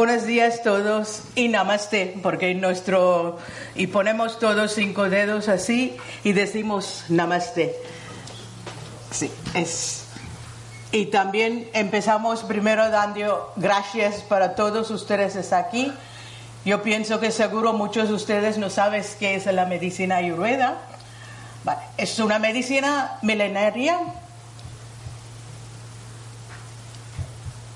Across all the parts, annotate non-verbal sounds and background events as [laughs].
Buenos días todos y namaste, porque nuestro y ponemos todos cinco dedos así y decimos namaste. Sí, es. Y también empezamos primero dando gracias para todos ustedes estar aquí. Yo pienso que seguro muchos de ustedes no saben qué es la medicina ayurveda. Vale, es una medicina milenaria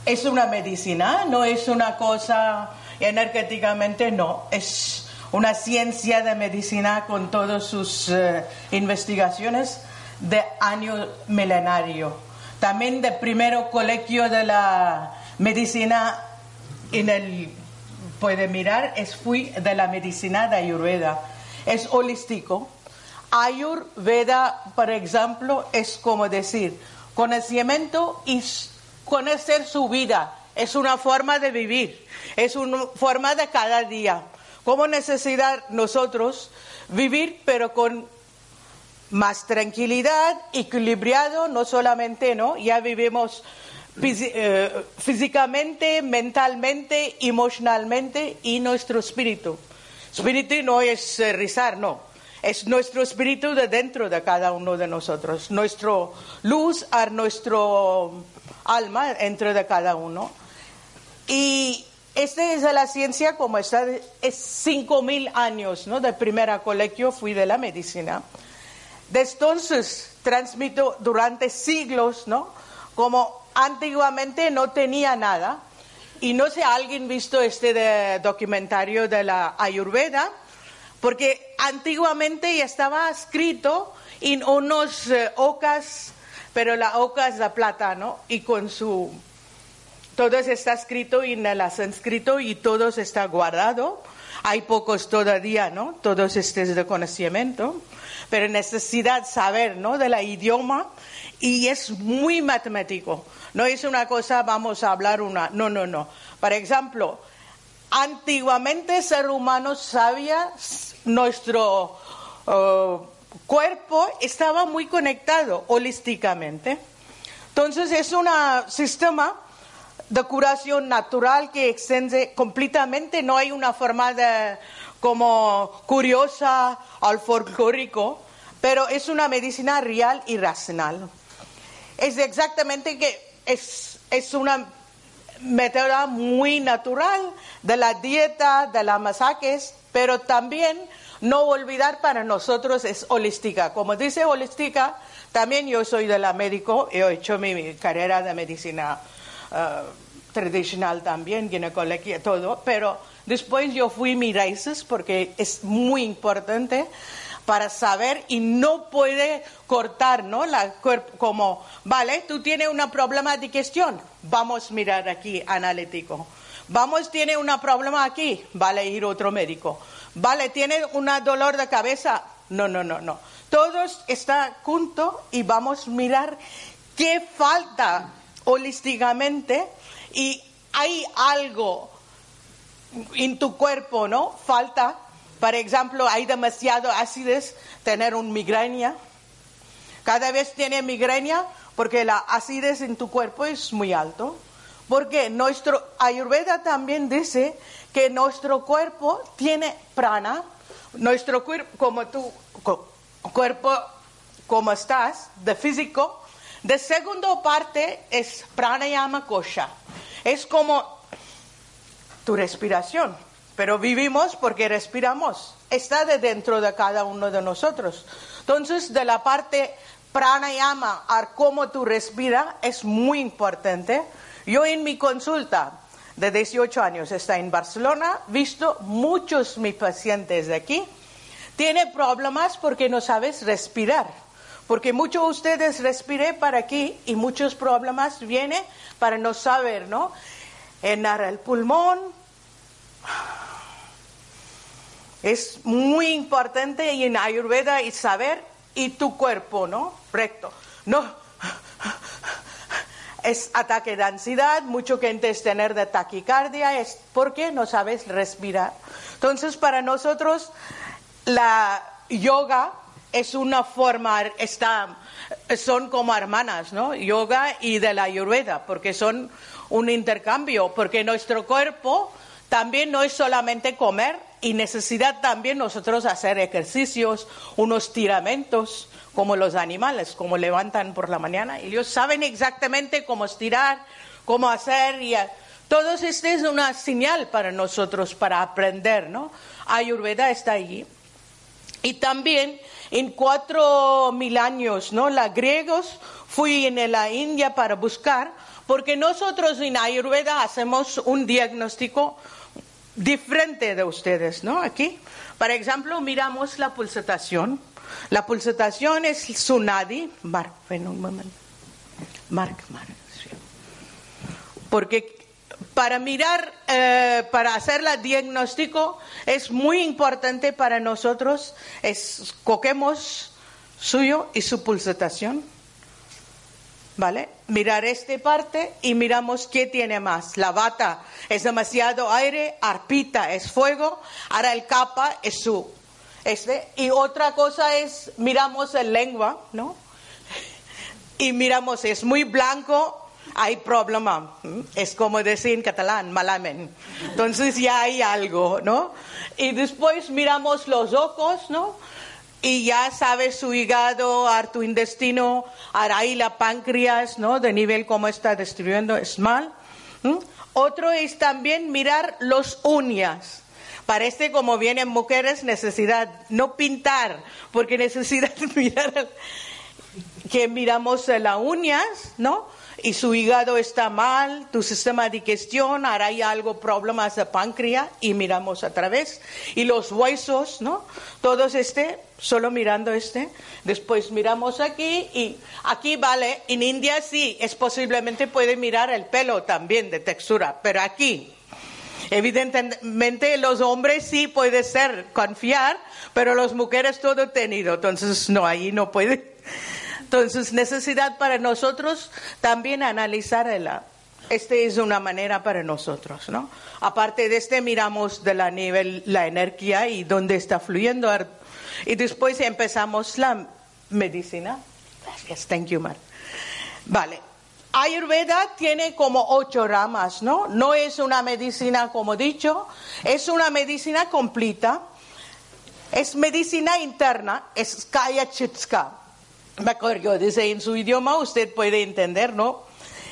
es una medicina, no es una cosa energéticamente, no, es una ciencia de medicina con todas sus eh, investigaciones de año milenario. También del primero colegio de la medicina en el puede mirar, es fui de la medicina de Ayurveda. Es holístico. Ayurveda, por ejemplo, es como decir conocimiento y conocer su vida, es una forma de vivir, es una forma de cada día. Como necesidad nosotros vivir, pero con más tranquilidad, equilibrado, no solamente, ¿no? Ya vivimos eh, físicamente, mentalmente, emocionalmente y nuestro espíritu. Espíritu no es eh, rizar, no. Es nuestro espíritu de dentro de cada uno de nosotros. Nuestro luz a nuestro alma dentro de cada uno. Y esta es la ciencia como está, es cinco mil años, ¿no? De primera colegio fui de la medicina. De entonces transmito durante siglos, ¿no? Como antiguamente no tenía nada. Y no sé, ¿alguien visto este documentario de la Ayurveda? Porque antiguamente ya estaba escrito en unos eh, ocas pero la oca es la plata, ¿no? Y con su... Todo está escrito en el sánscrito y todo está guardado. Hay pocos todavía, ¿no? Todos estos de conocimiento, pero necesidad saber, ¿no? De la idioma y es muy matemático. No es una cosa, vamos a hablar una, no, no, no. Por ejemplo, antiguamente ser humano sabía nuestro uh, cuerpo estaba muy conectado holísticamente. Entonces es un sistema de curación natural que extiende completamente, no hay una forma de, como curiosa al folclórico, pero es una medicina real y racional. Es exactamente que es, es una método muy natural de la dieta, de las masajes, pero también no olvidar para nosotros es holística. Como dice holística, también yo soy de la médico, he hecho mi, carrera de medicina uh, tradicional también, ginecología, todo, pero después yo fui mi raíces porque es muy importante para saber y no puede cortar, ¿no? La como, vale, tú tienes un problema de digestión, vamos a mirar aquí analítico. Vamos, tiene un problema aquí, vale ir otro médico. Vale, ¿tiene un dolor de cabeza? No, no, no, no. Todos están juntos y vamos a mirar qué falta holísticamente y hay algo en tu cuerpo, ¿no? Falta. Por ejemplo, hay demasiado acidez, tener un migraña. Cada vez tiene migraña porque la acidez en tu cuerpo es muy alto. Porque nuestro Ayurveda también dice que nuestro cuerpo tiene prana, nuestro cuerpo, como tu cuerpo, como estás, de físico, de segunda parte es pranayama kosha. Es como tu respiración, pero vivimos porque respiramos. Está de dentro de cada uno de nosotros. Entonces, de la parte pranayama a cómo tú respiras es muy importante. Yo en mi consulta de 18 años está en Barcelona, visto muchos mis pacientes de aquí, tiene problemas porque no sabes respirar. Porque muchos de ustedes respiré para aquí y muchos problemas vienen para no saber, ¿no? Llenar el pulmón Es muy importante en Ayurveda y saber y tu cuerpo, ¿no? Recto. No. Es ataque de ansiedad, mucho gente es tener de taquicardia, es porque no sabes respirar. Entonces, para nosotros, la yoga es una forma, está, son como hermanas, ¿no? Yoga y de la ayurveda, porque son un intercambio, porque nuestro cuerpo también no es solamente comer y necesidad también nosotros hacer ejercicios, unos tiramentos, como los animales, como levantan por la mañana. Ellos saben exactamente cómo estirar, cómo hacer. Y todo esto es una señal para nosotros para aprender, ¿no? Ayurveda está allí. Y también en cuatro mil años, ¿no? Los griegos fui en la India para buscar, porque nosotros en Ayurveda hacemos un diagnóstico diferente de ustedes, ¿no? Aquí, por ejemplo, miramos la pulsación la pulsación es Sunadi. Mark, ven un momento. Mark, Mark. Porque para mirar, eh, para hacer el diagnóstico es muy importante para nosotros, es coquemos suyo y su pulsación. ¿Vale? Mirar esta parte y miramos qué tiene más. La bata es demasiado aire, arpita es fuego, ahora el capa es su este, y otra cosa es, miramos el lengua, ¿no? Y miramos, es muy blanco, hay problema. Es como decir en catalán, malamen. Entonces ya hay algo, ¿no? Y después miramos los ojos, ¿no? Y ya sabes su hígado, tu intestino, ahí la páncreas, ¿no? De nivel cómo está distribuyendo, es mal. Otro es también mirar los uñas. Parece como vienen mujeres necesidad, no pintar, porque necesidad mirar que miramos las uñas, ¿no? Y su hígado está mal, tu sistema de digestión, ahora hay algo, problemas de páncreas, y miramos a través. Y los huesos, ¿no? Todos este, solo mirando este. Después miramos aquí, y aquí vale, en India sí, es posiblemente puede mirar el pelo también de textura, pero aquí, Evidentemente los hombres sí puede ser confiar, pero las mujeres todo tenido, entonces no, ahí no puede. Entonces necesidad para nosotros también analizar el esta es una manera para nosotros, ¿no? Aparte de este, miramos de la nivel, la energía y dónde está fluyendo. Y después empezamos la medicina. Gracias, thank you, Mar. Vale. Ayurveda tiene como ocho ramas, ¿no? No es una medicina, como he dicho, es una medicina completa. Es medicina interna, es Kaya Chitska. Me acuerdo, dice en su idioma, usted puede entender, ¿no?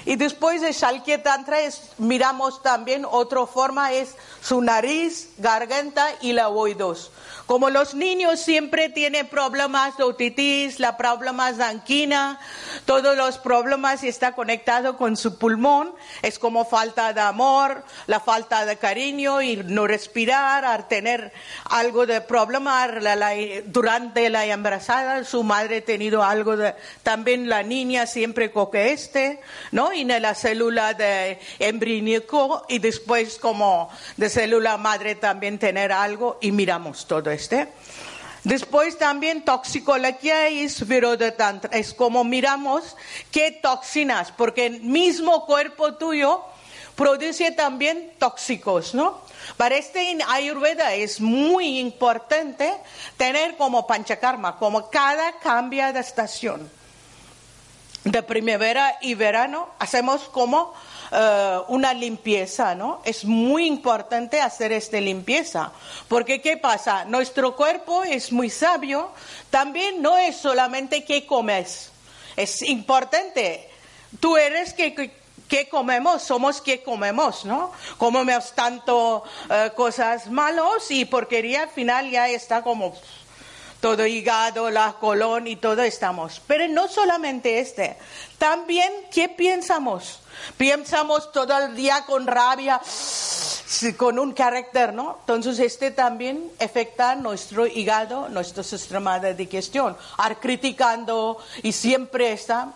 Y después de Shalkya Tantra miramos también otra forma, es su nariz, garganta y la oídos. Como los niños siempre tienen problemas de otitis, la problemas de anquina, todos los problemas y está conectado con su pulmón, es como falta de amor, la falta de cariño y no respirar, al tener algo de problema durante la embarazada, su madre ha tenido algo de, también la niña siempre coque este, ¿no? Y en la célula de embriónico y después como de célula madre también tener algo y miramos todo este. Después también toxicología y tantra. Es como miramos qué toxinas, porque el mismo cuerpo tuyo produce también tóxicos, ¿no? Para este Ayurveda es muy importante tener como panchakarma, como cada cambio de estación. De primavera y verano hacemos como eh, una limpieza, ¿no? Es muy importante hacer esta limpieza, porque ¿qué pasa? Nuestro cuerpo es muy sabio, también no es solamente qué comes, es importante. Tú eres que, que comemos, somos que comemos, ¿no? Comemos tanto eh, cosas malos y porquería, al final ya está como todo hígado, la colon y todo estamos. Pero no solamente este, también qué pensamos. Pensamos todo el día con rabia, con un carácter, ¿no? Entonces este también afecta nuestro hígado, nuestro sistema de digestión. Ar criticando y siempre está.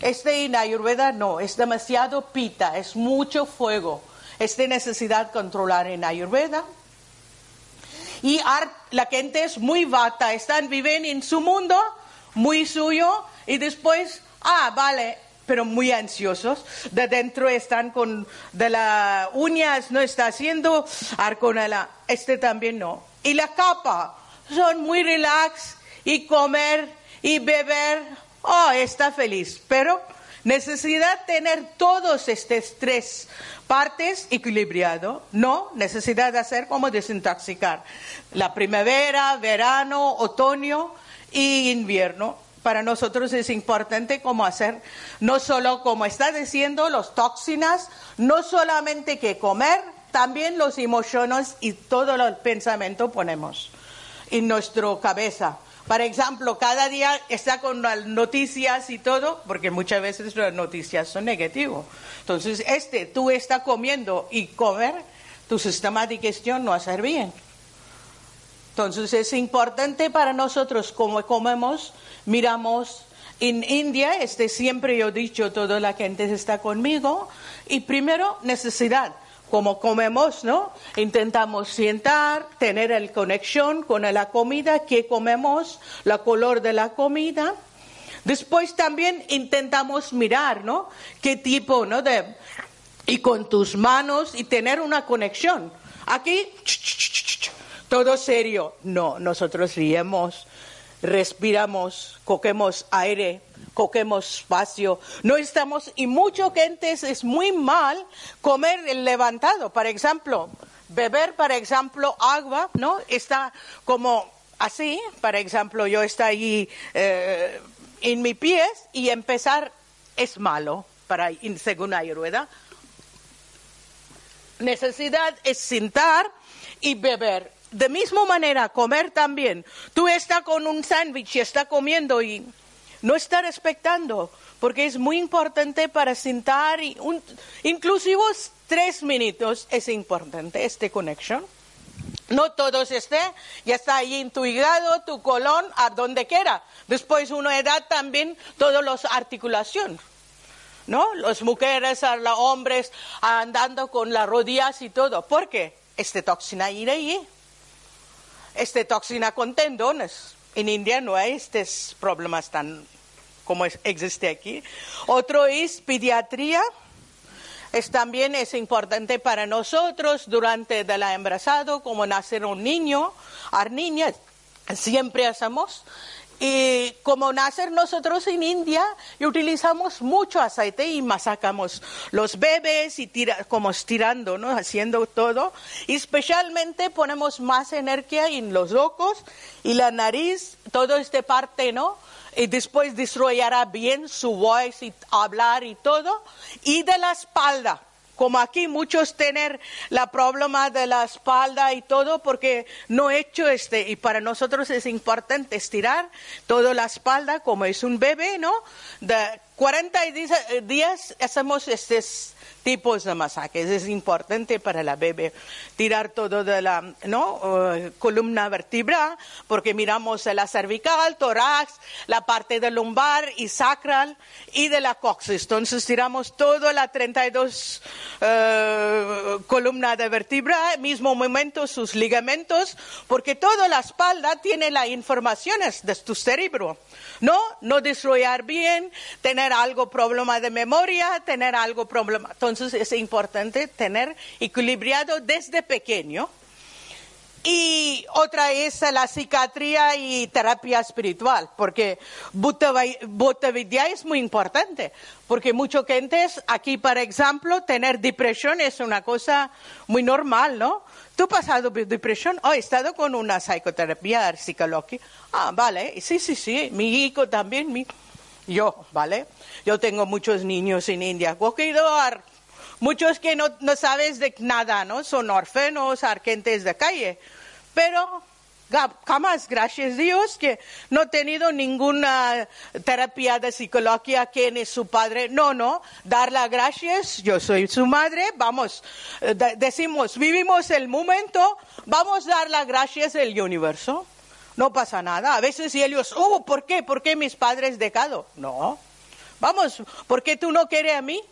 Este en Ayurveda no, es demasiado pita, es mucho fuego. Es de necesidad controlar en Ayurveda. Y la gente es muy vata, están, viven en su mundo, muy suyo, y después, ah, vale, pero muy ansiosos. De dentro están con, de las uñas no está haciendo, arconela, este también no. Y la capa, son muy relax, y comer, y beber, oh, está feliz. Pero necesidad tener todos estos tres partes equilibrado, no necesidad de hacer como desintoxicar. La primavera, verano, otoño y invierno. Para nosotros es importante como hacer, no solo como está diciendo, los toxinas, no solamente que comer, también los emociones y todo el pensamiento ponemos en nuestra cabeza. Por ejemplo, cada día está con las noticias y todo, porque muchas veces las noticias son negativas. Entonces, este, tú estás comiendo y comer, tu sistema de digestión no va a ser bien. Entonces, es importante para nosotros como comemos, miramos. En India, este siempre yo he dicho, toda la gente está conmigo, y primero, necesidad como comemos, ¿no? Intentamos sentar, tener la conexión con la comida, qué comemos, la color de la comida. Después también intentamos mirar, ¿no? Qué tipo, ¿no? De, y con tus manos y tener una conexión. Aquí, todo serio. No, nosotros riemos, respiramos, coquemos aire, coquemos espacio. No estamos, y mucha gente es muy mal comer levantado. Por ejemplo, beber, por ejemplo, agua, ¿no? Está como así, por ejemplo, yo estoy ahí eh, en mis pies y empezar es malo para según rueda. Necesidad es sentar y beber. De misma manera, comer también. Tú estás con un sándwich y estás comiendo y no está respetando, porque es muy importante para sentar, y un, inclusive tres minutos es importante, esta conexión. No todos estén, ya está ahí en tu hígado, tu colon, a donde quiera. Después una edad también, todas las articulaciones. ¿No? Las mujeres, los hombres andando con las rodillas y todo. ¿Por qué? Este toxina ir ahí. Este toxina con tendones. En India no hay estos problemas tan como existe aquí. Otro es pediatría. Es también es importante para nosotros durante el embarazo, como nacer un niño, a niñas, siempre hacemos. Y como nacer nosotros en India, utilizamos mucho aceite y masacamos los bebés y tira, como estirando, ¿no? Haciendo todo. Y especialmente ponemos más energía en los ojos y la nariz, toda esta parte, ¿no? Y después desarrollará bien su voz y hablar y todo. Y de la espalda como aquí muchos tener la problema de la espalda y todo porque no he hecho este y para nosotros es importante estirar toda la espalda como es un bebé, ¿no? De 40 días hacemos este tipos de masajes. Es importante para la bebé tirar todo de la ¿no? Uh, columna vertebral, porque miramos la cervical, tórax, la parte del lumbar y sacral y de la coxis. Entonces tiramos toda la 32 uh, columna de vertebra, mismo momento sus ligamentos, porque toda la espalda tiene las informaciones de tu cerebro. No, no desarrollar bien, tener algo problema de memoria, tener algo problema. Entonces es importante tener equilibrado desde pequeño. Y otra es la psiquiatría y terapia espiritual, porque Bhutta es muy importante, porque mucha gente aquí, por ejemplo, tener depresión es una cosa muy normal, ¿no? ¿Tú has pasado depresión? Oh, he estado con una psicoterapia psicológica. Ah, vale, sí, sí, sí, mi hijo también, mi... yo, ¿vale? Yo tengo muchos niños en India. a muchos que no, no sabes de nada, ¿no? Son orfenos, argentes de calle. Pero jamás, gracias a Dios, que no he tenido ninguna terapia de psicología que es su padre. No, no, dar las gracias, yo soy su madre, vamos, eh, decimos, vivimos el momento, vamos a dar las gracias al universo. No pasa nada. A veces ellos, oh, ¿por qué? ¿Por qué mis padres dejado? No. Vamos, ¿por qué tú no quieres a mí?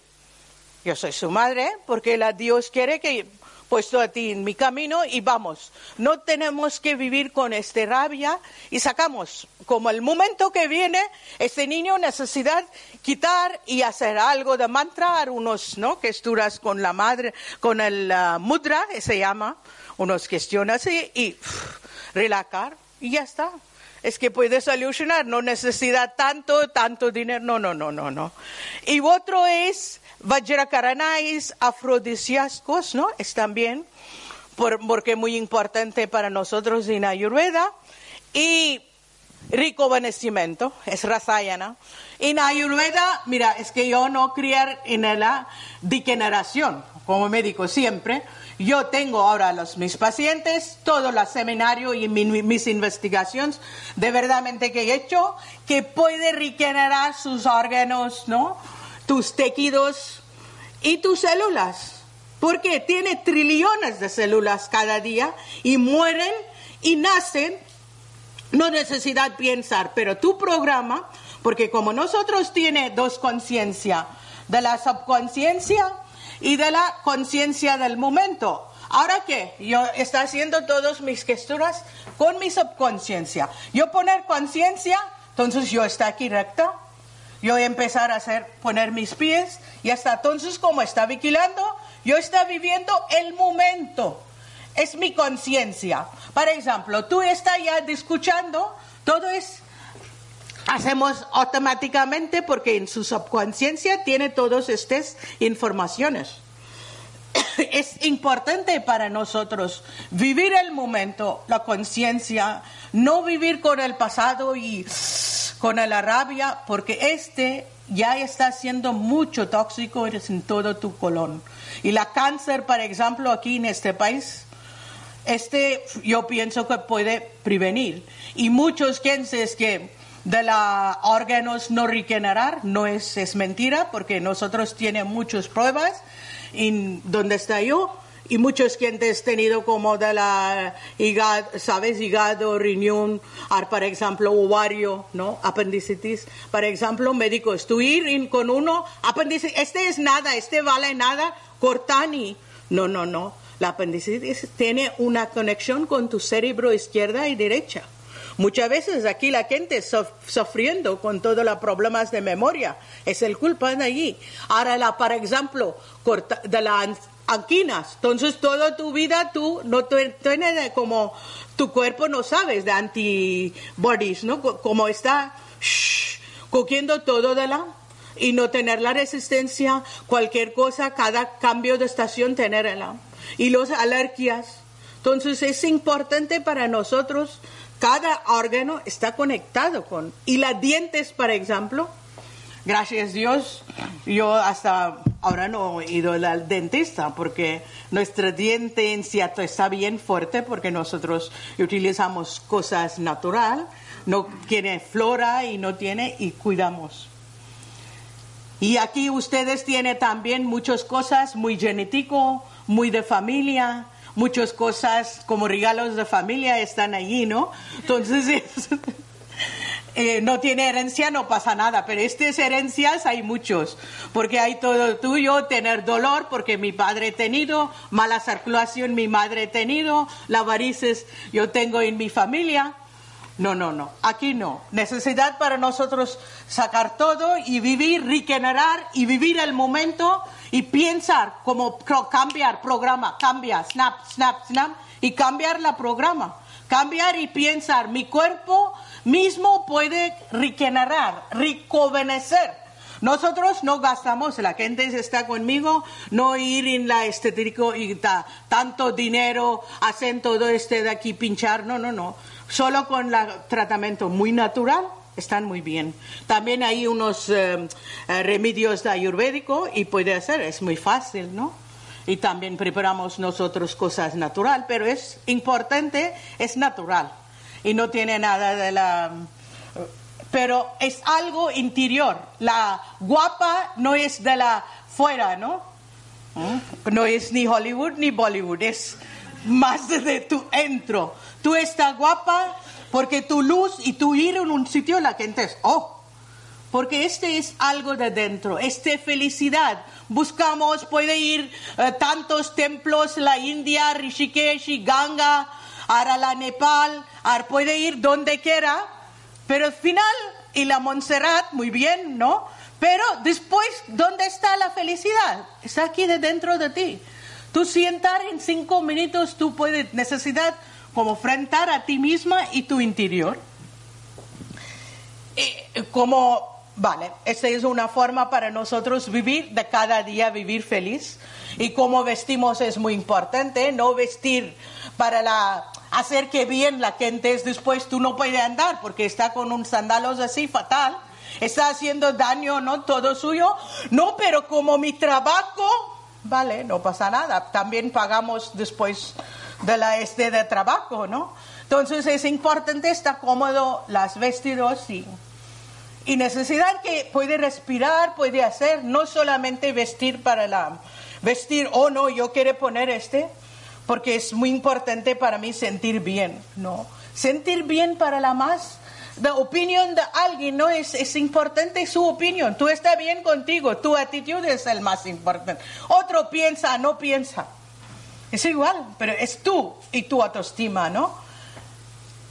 Yo soy su madre, porque la Dios quiere que puesto a ti en mi camino y vamos. No tenemos que vivir con este rabia y sacamos, como el momento que viene, este niño necesidad quitar y hacer algo de mantra, unos, ¿no? Gesturas con la madre, con el mudra, se llama, unos cuestiones así y relajar y ya está. Es que puede solucionar, no necesita tanto, tanto dinero, no, no, no, no, no. Y otro es Vajrakaranais afrodisíacos, ¿no? Es también porque es muy importante para nosotros en Ayurveda. Y rico venecimiento, es Rasayana. En Ayurveda, mira, es que yo no creer en la degeneración, como médico siempre. Yo tengo ahora los, mis pacientes, todo el seminario y mis investigaciones de verdadmente que he hecho, que puede regenerar sus órganos, ¿no? tus tejidos y tus células. Porque tiene trillones de células cada día y mueren y nacen. No necesidad pensar, pero tu programa, porque como nosotros tiene dos conciencia, de la subconsciencia y de la conciencia del momento. Ahora qué, yo está haciendo todas mis gesturas con mi subconsciencia. Yo poner conciencia, entonces yo está aquí recta yo empezar a hacer, poner mis pies y hasta entonces como está vigilando, yo está viviendo el momento. Es mi conciencia. Por ejemplo, tú estás ya escuchando, todo es, hacemos automáticamente porque en su subconsciencia tiene todas estas informaciones. [coughs] Es importante para nosotros vivir el momento, la conciencia, no vivir con el pasado y [sniffs] con la rabia, porque este ya está siendo mucho tóxico en todo tu colon. Y la cáncer, por ejemplo, aquí en este país, este yo pienso que puede prevenir. Y muchos piensan que de los órganos no regenerar no es, es mentira, porque nosotros tenemos muchas pruebas en donde está yo y muchos clientes tenido como de la hígado, sabes, hígado, riñón, por ejemplo, ovario, ¿no? Apendicitis. Por ejemplo, médicos, tú ir con uno, apendicitis, este es nada, este vale nada, cortani. No, no, no. La apendicitis tiene una conexión con tu cerebro izquierda y derecha. Muchas veces aquí la gente sufriendo con todos los problemas de memoria. Es el culpa de allí. Ahora, la, por ejemplo, de la anquinas. Entonces, toda tu vida tú no tienes como tu cuerpo no sabes de antibodies, ¿no? Como está cogiendo todo de la y no tener la resistencia, cualquier cosa, cada cambio de estación tenerla. Y las alergias. Entonces es importante para nosotros, cada órgano está conectado con. Y las dientes, por ejemplo, gracias Dios, yo hasta ahora no he ido al dentista porque nuestro diente en cierto está bien fuerte porque nosotros utilizamos cosas natural, no tiene flora y no tiene y cuidamos. Y aquí ustedes tienen también muchas cosas muy genético, muy de familia, muchas cosas como regalos de familia están allí, ¿no? Entonces, [laughs] Eh, no tiene herencia, no pasa nada, pero estas herencias hay muchos, porque hay todo tuyo, tener dolor, porque mi padre ha tenido, mala circulación, mi madre ha tenido, la varices yo tengo en mi familia. No, no, no, aquí no. Necesidad para nosotros sacar todo y vivir, regenerar y vivir el momento y pensar como cambiar programa, cambia, snap, snap, snap y cambiar la programa. Cambiar y pensar, mi cuerpo mismo puede regenerar, rejuvenecer. Nosotros no gastamos, la gente está conmigo, no ir en la estético y tanto dinero, hacen todo este de aquí pinchar, no, no, no. Solo con el tratamiento muy natural están muy bien. También hay unos eh, eh, remedios de ayurvédico y puede hacer, es muy fácil, ¿no? Y también preparamos nosotros cosas natural, pero es importante, es natural y no tiene nada de la... Pero es algo interior. La guapa no es de la fuera, ¿no? ¿Mm? No es ni Hollywood ni Bollywood, es más de tu entro. Tú estás guapa porque tu luz y tu ir en un sitio la gente es, oh, porque este es algo de dentro, este felicidad. Buscamos, puede ir eh, tantos templos, la India, Rishikesh Ganga, ahora la Nepal, ahora puede ir donde quiera, pero al final, y la Montserrat, muy bien, ¿no? Pero después, ¿dónde está la felicidad? Está aquí de dentro de ti. Tú sientar en cinco minutos, tú puedes, necesidad como enfrentar a ti misma y tu interior. Y como Vale, esa es una forma para nosotros vivir, de cada día vivir feliz. Y cómo vestimos es muy importante, no vestir para la, hacer que bien la gente es después tú no puedes andar porque está con un sandalos así fatal, está haciendo daño, ¿no? Todo suyo. No, pero como mi trabajo, vale, no pasa nada. También pagamos después de la este de trabajo, ¿no? Entonces es importante estar cómodo las vestidos y y necesidad que puede respirar, puede hacer, no solamente vestir para la, vestir, oh no, yo quiero poner este, porque es muy importante para mí sentir bien, ¿no? Sentir bien para la más, la opinión de alguien, ¿no? Es, es importante su opinión, tú estás bien contigo, tu actitud es el más importante. Otro piensa, no piensa. Es igual, pero es tú y tu autoestima, ¿no?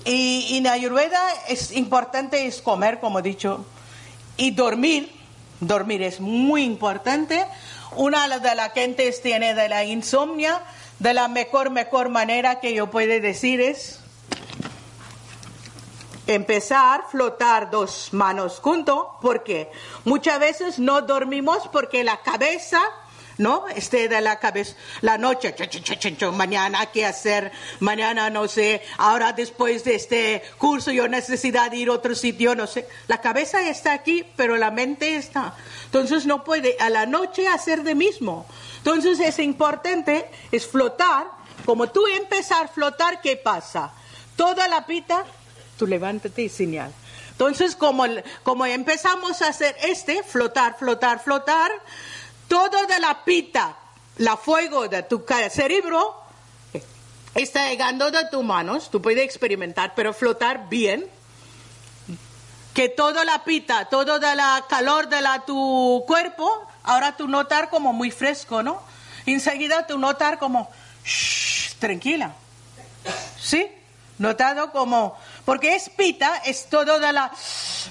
Y, en Ayurveda es importante es comer, como he dicho, y dormir. Dormir es muy importante. Una de las gentes tiene de la insomnia, de la mejor, mejor manera que yo puedo decir es empezar a flotar dos manos juntos, porque muchas veces no dormimos porque la cabeza ¿no? Este de la cabeza, la noche, mañana qué hacer, mañana no sé, ahora después de este curso yo necesidad de ir a otro sitio, no sé. La cabeza está aquí, pero la mente está. Entonces no puede a la noche hacer de mismo. Entonces es importante, es flotar. Como tú empezar a flotar, ¿qué pasa? Toda la pita, tú levántate y señal. Entonces, como, como empezamos a hacer este, flotar, flotar, flotar, todo de la pita, la fuego de tu cerebro está llegando de tus manos, tú puedes experimentar, pero flotar bien. Que toda la pita, todo de la calor de la, tu cuerpo, ahora tú notar como muy fresco, ¿no? Enseguida tú notar como, tranquila. ¿Sí? Notado como, porque es pita, es todo de la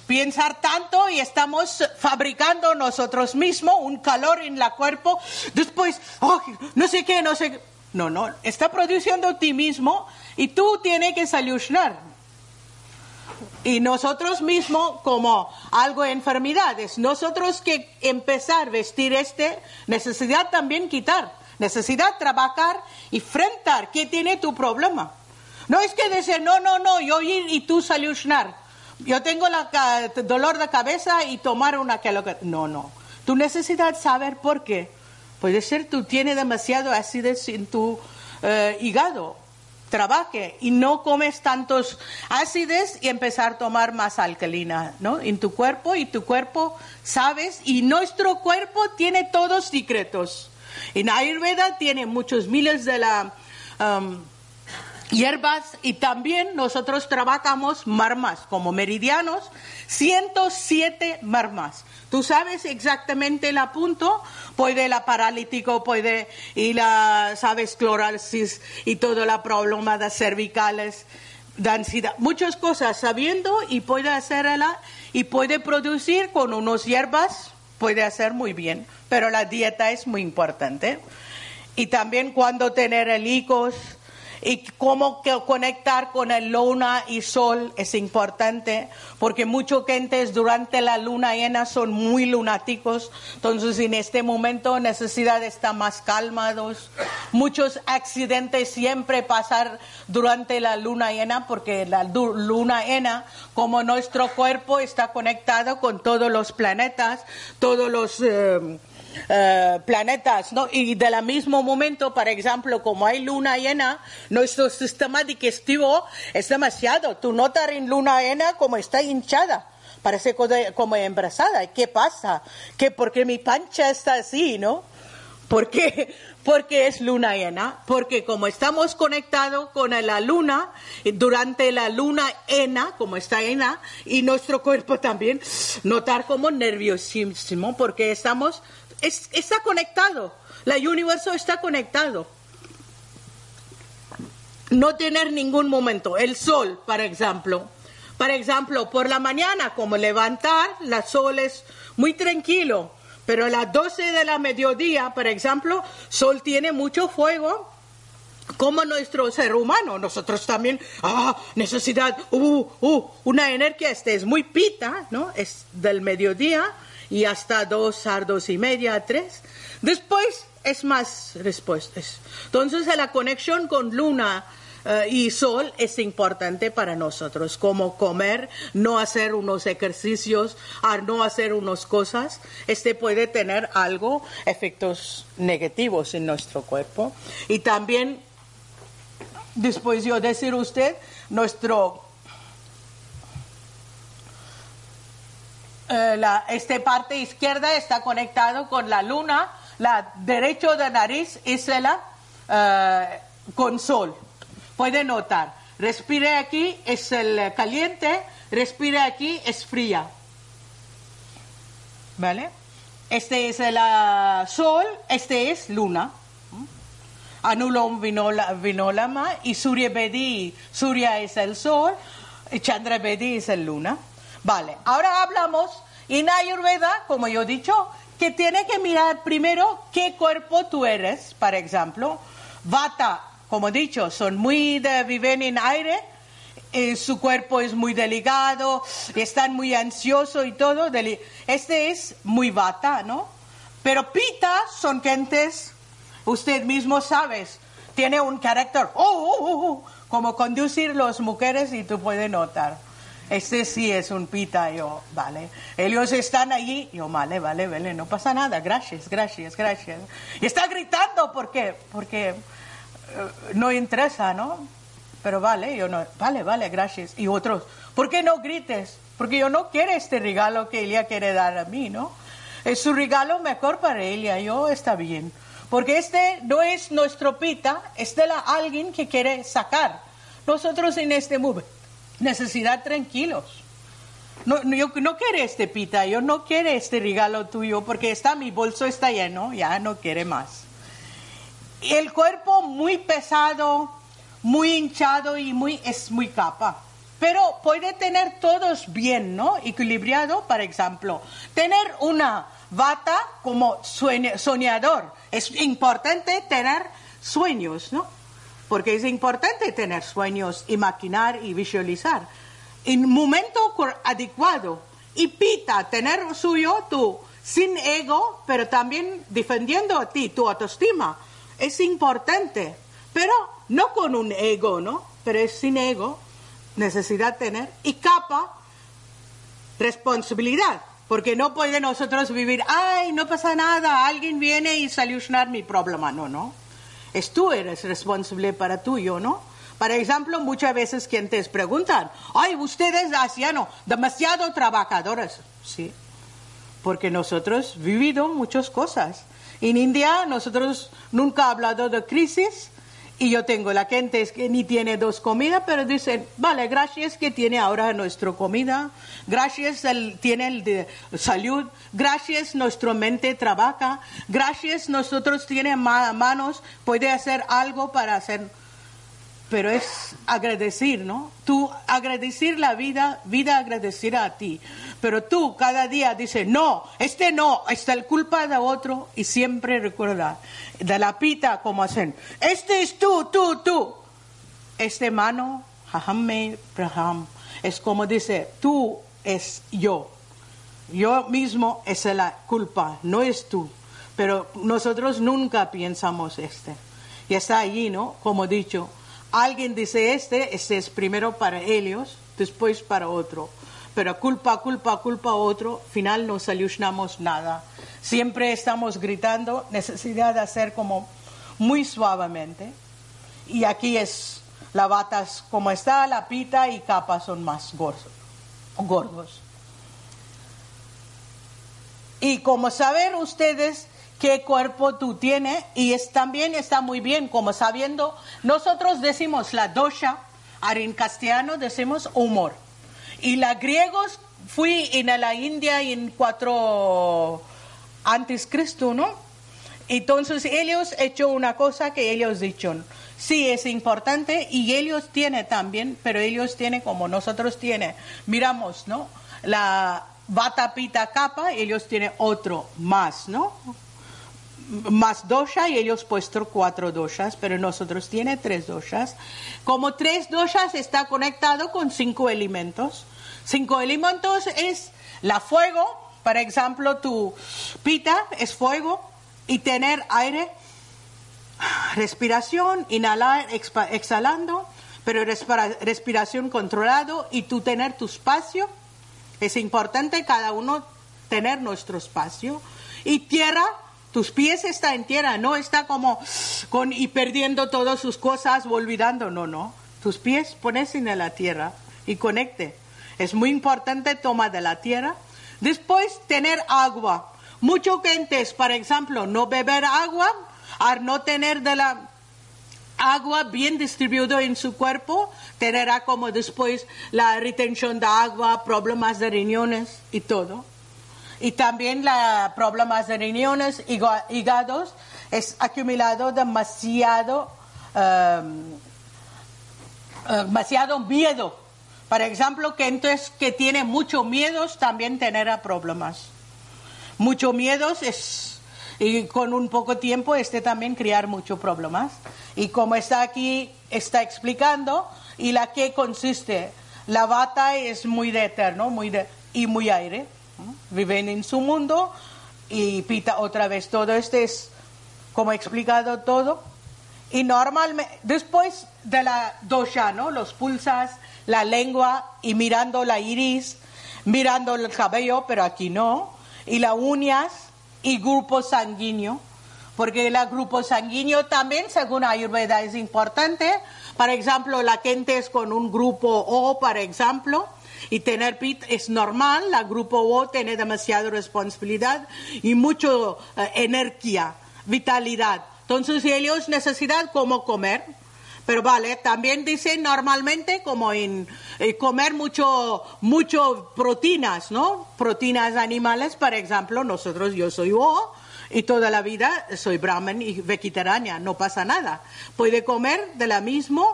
pensar tanto y estamos fabricando nosotros mismos un calor en la cuerpo, después, no sé qué, no sé qué. No, no, está produciendo ti mismo y tú tienes que solucionar. Y nosotros mismos, como algo de enfermedades, nosotros que empezar a vestir este, necesidad también quitar, necesidad trabajar y enfrentar qué tiene tu problema. No es que decir, no, no, no, yo ir y tú solucionar. Yo tengo la dolor de cabeza y tomar una que lo. No, no. Tu necesidad saber por qué. Puede ser tú tienes demasiado acidez en tu eh, hígado. Trabaje y no comes tantos ácidos y empezar a tomar más alcalina, ¿no? En tu cuerpo y tu cuerpo sabes y nuestro cuerpo tiene todos secretos. En Ayurveda tiene muchos miles de la um, hierbas y también nosotros trabajamos marmas como meridianos, 107 marmas. Tú sabes exactamente el punto, puede la paralítico, puede y la, sabes, clorosis y todo la problema de cervicales, de ansiedad, muchas cosas sabiendo y puede hacerla y puede producir con unos hierbas, puede hacer muy bien, pero la dieta es muy importante. Y también cuando tener el higos, y cómo conectar con el luna y sol es importante porque muchos gentes durante la luna llena son muy lunáticos, entonces en este momento necesidad estar más calmados. Muchos accidentes siempre pasar durante la luna llena porque la luna llena, como nuestro cuerpo está conectado con todos los planetas, todos los... Eh, eh, planetas, ¿no? Y del mismo momento, por ejemplo, como hay luna llena, nuestro sistema digestivo es demasiado. Tú notas en luna llena como está hinchada, parece como embarazada. ¿Qué pasa? ¿Qué, porque mi pancha está así, ¿no? Porque, [laughs] porque es luna llena, porque como estamos conectados con la luna, durante la luna llena, como está llena, y nuestro cuerpo también, notar como nerviosísimo, porque estamos, está conectado, el universo está conectado. No tener ningún momento, el sol, por ejemplo. Por ejemplo, por la mañana, como levantar, el sol es muy tranquilo pero a las 12 de la mediodía, por ejemplo, Sol tiene mucho fuego, como nuestro ser humano. Nosotros también, ah, necesidad, uh, uh, una energía, este es muy pita, ¿no? Es del mediodía y hasta dos a dos y media, tres. Después es más respuestas. Entonces, la conexión con luna eh, y sol es importante para nosotros, como comer, no hacer unos ejercicios, no hacer unas cosas, este puede tener algo, efectos negativos en nuestro cuerpo. Y también, después yo decir usted, nuestro eh, la, esta parte izquierda está conectado con la luna, la derecho de nariz es la eh, con sol. Puede notar, respire aquí es el caliente, respire aquí es fría. ¿Vale? Este es el ah, sol, este es luna. Anulom vinolama y Surya Bedi. Surya es el sol Chandra Bedi es el luna. Vale, ahora hablamos en Ayurveda, como yo he dicho, que tiene que mirar primero qué cuerpo tú eres, por ejemplo. Vata como he dicho, son muy de, viven en aire, eh, su cuerpo es muy delicado, están muy ansiosos y todo. Este es muy bata, ¿no? Pero pita son gentes, usted mismo sabes, tiene un carácter, oh, oh, oh, oh como conducir las mujeres y tú puedes notar. Este sí es un pita, yo, vale. Ellos están allí, yo, vale, vale, vale, no pasa nada, gracias, gracias, gracias. Y está gritando, ¿por qué? Porque eh, no interesa, ¿no? Pero vale, yo no, vale, vale, gracias. Y otros, ¿por qué no grites? Porque yo no quiero este regalo que ella quiere dar a mí, ¿no? Es su regalo mejor para ella, yo está bien. Porque este no es nuestro pita, es de la, alguien que quiere sacar. Nosotros en este movimiento, necesidad tranquilos. No, yo no quiero este pita, yo no quiero este regalo tuyo porque está mi bolso está lleno, ya no quiere más el cuerpo muy pesado, muy hinchado y muy, es muy capa. Pero puede tener todos bien, ¿no? Equilibrado, por ejemplo. Tener una bata como soñador. Es importante tener sueños, ¿no? Porque es importante tener sueños, imaginar y visualizar. En momento adecuado. Y pita, tener suyo tú, sin ego, pero también defendiendo a ti, tu autoestima es importante, pero no con un ego, ¿no? Pero es sin ego, necesidad tener, y capa, responsabilidad, porque no puede nosotros vivir, ay, no pasa nada, alguien viene y solucionar mi problema, no, no. Es tú eres responsable para tuyo, ¿no? Por ejemplo, muchas veces quienes preguntan, ay, ustedes asiano, demasiado trabajadores, sí, porque nosotros vivido muchas cosas en India nosotros nunca ha hablado de crisis y yo tengo la gente que ni tiene dos comidas, pero dicen, vale, gracias que tiene ahora nuestra comida, gracias el, tiene el salud, gracias nuestra mente trabaja, gracias nosotros tiene manos, puede hacer algo para hacer pero es agradecer, ¿no? Tú agradecer la vida, vida agradecer a ti. Pero tú cada día dices, no, este no, esta es culpa de otro y siempre recuerda, de la pita como hacen, este es tú, tú, tú. Este mano, me Braham, es como dice, tú es yo. Yo mismo es la culpa, no es tú. Pero nosotros nunca pensamos este. Y está allí, ¿no? Como dicho, Alguien dice este, este es primero para ellos, después para otro. Pero culpa, culpa, culpa otro, final no solucionamos nada. Siempre estamos gritando, necesidad de hacer como muy suavemente. Y aquí es, la batas como está, la pita y capa son más gordos. Y como saben ustedes qué cuerpo tú tienes y es, también está muy bien como sabiendo, nosotros decimos la dosha, en castellano decimos humor. Y la griegos fui en la India en cuatro antes Cristo, ¿no? Entonces ellos hecho una cosa que ellos dicho, sí es importante y ellos tienen también, pero ellos tienen como nosotros tiene, miramos, ¿no? La bata pita capa, ellos tienen otro más, ¿no? Más dosha y ellos puesto cuatro doshas, pero nosotros tiene tres doshas. Como tres doshas está conectado con cinco elementos. Cinco elementos es la fuego, por ejemplo, tu pita es fuego y tener aire, respiración, inhalar, exhalando, pero respiración controlado y tú tener tu espacio. Es importante cada uno tener nuestro espacio. Y tierra, tus pies están en tierra, no está como con y perdiendo todas sus cosas, olvidando, no, no. Tus pies pones en la tierra y conecte. Es muy importante toma de la tierra. Después tener agua. Muchos gentes, por ejemplo, no beber agua, al no tener de la agua bien distribuida en su cuerpo, tendrá como después la retención de agua, problemas de riñones y todo. Y también la problemas de riñones, hígados, es acumulado demasiado, uh, demasiado miedo por ejemplo, que entonces que tiene mucho miedos también tendrá problemas. Mucho miedos es y con un poco tiempo este también crear muchos problemas. Y como está aquí, está explicando, y la que consiste, la bata es muy de eterno muy de, y muy aire. Viven en su mundo y pita otra vez. Todo este es, como he explicado todo. Y normalmente, después de la dosha, ¿no? Los pulsas, la lengua y mirando la iris, mirando el cabello, pero aquí no, y las uñas y grupo sanguíneo, porque el grupo sanguíneo también, según Ayurveda, es importante. Por ejemplo, la gente es con un grupo O, por ejemplo, y tener PIT es normal, la grupo O tiene demasiada responsabilidad y mucha eh, energía, vitalidad. Entonces ellos necesitan cómo comer, pero vale, también dicen normalmente como en eh, comer mucho, mucho proteínas, ¿no? Proteínas animales, por ejemplo, nosotros, yo soy O, y toda la vida soy brahman y vegetariana, no pasa nada. Puede comer de la misma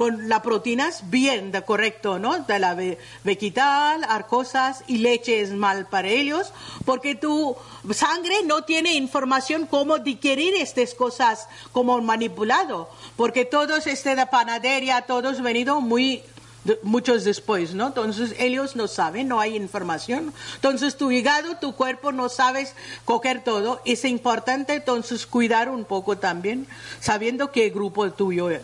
con las proteínas bien, de correcto, ¿no? De la vegetal, arcosas y leche es mal para ellos, porque tu sangre no tiene información cómo digerir estas cosas como manipulado, porque todos este de panadería, todos venido muy muchos después, ¿no? Entonces ellos no saben, no hay información. Entonces tu hígado, tu cuerpo no sabes coger todo. Es importante entonces cuidar un poco también, sabiendo qué grupo tuyo es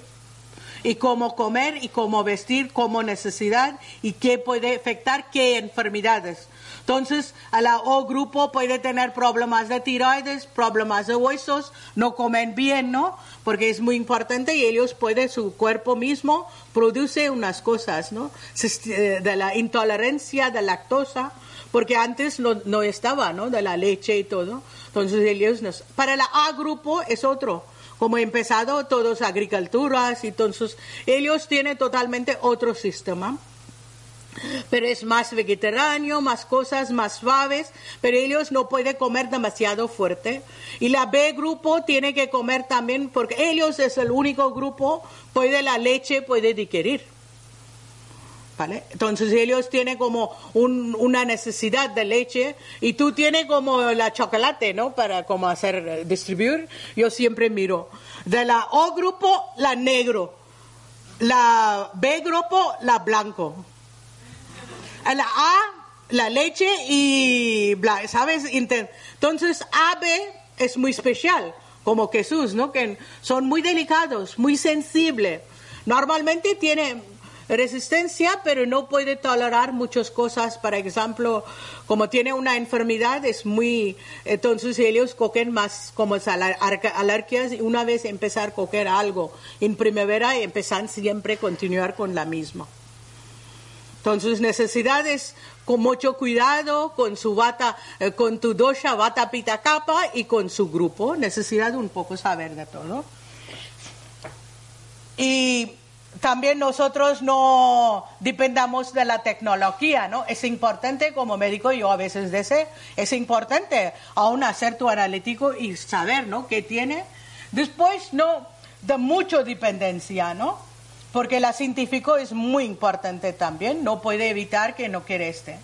y cómo comer y cómo vestir, como necesidad y qué puede afectar qué enfermedades. Entonces, a la O grupo puede tener problemas de tiroides, problemas de huesos, no comen bien, ¿no? Porque es muy importante y ellos pueden, su cuerpo mismo produce unas cosas, ¿no? Eh, de la intolerancia de lactosa, porque antes no, no estaba, ¿no? De la leche y todo. Entonces, ellos nos... Para la A grupo es otro como empezado todos agriculturas entonces ellos tienen totalmente otro sistema pero es más vegetariano, más cosas más suaves, pero ellos no pueden comer demasiado fuerte. Y la B grupo tiene que comer también, porque ellos es el único grupo, puede la leche, puede digerir. Entonces ellos tienen como una necesidad de leche y tú tienes como la chocolate, ¿no? Para como hacer, distribuir. Yo siempre miro. De la O grupo, la negro. La B grupo, la blanco. La A, la leche y, ¿sabes? Entonces AB es muy especial, como Jesús, ¿no? Que son muy delicados, muy sensibles. Normalmente tiene resistencia, pero no puede tolerar muchas cosas. Por ejemplo, como tiene una enfermedad, es muy, entonces ellos cogen más como alergias y una vez empezar a coger algo en primavera, empezar siempre a continuar con la misma. Entonces necesidades con mucho cuidado con su bata, eh, con tu dosha, bata pita capa y con su grupo. Necesidad un poco saber de todo. Y también nosotros no dependamos de la tecnología, ¿no? Es importante, como médico, yo a veces deseo, es importante aún hacer tu analítico y saber, ¿no? ¿Qué tiene? Después, no, de mucha dependencia, ¿no? Porque la científico es muy importante también, no puede evitar que no quiera este.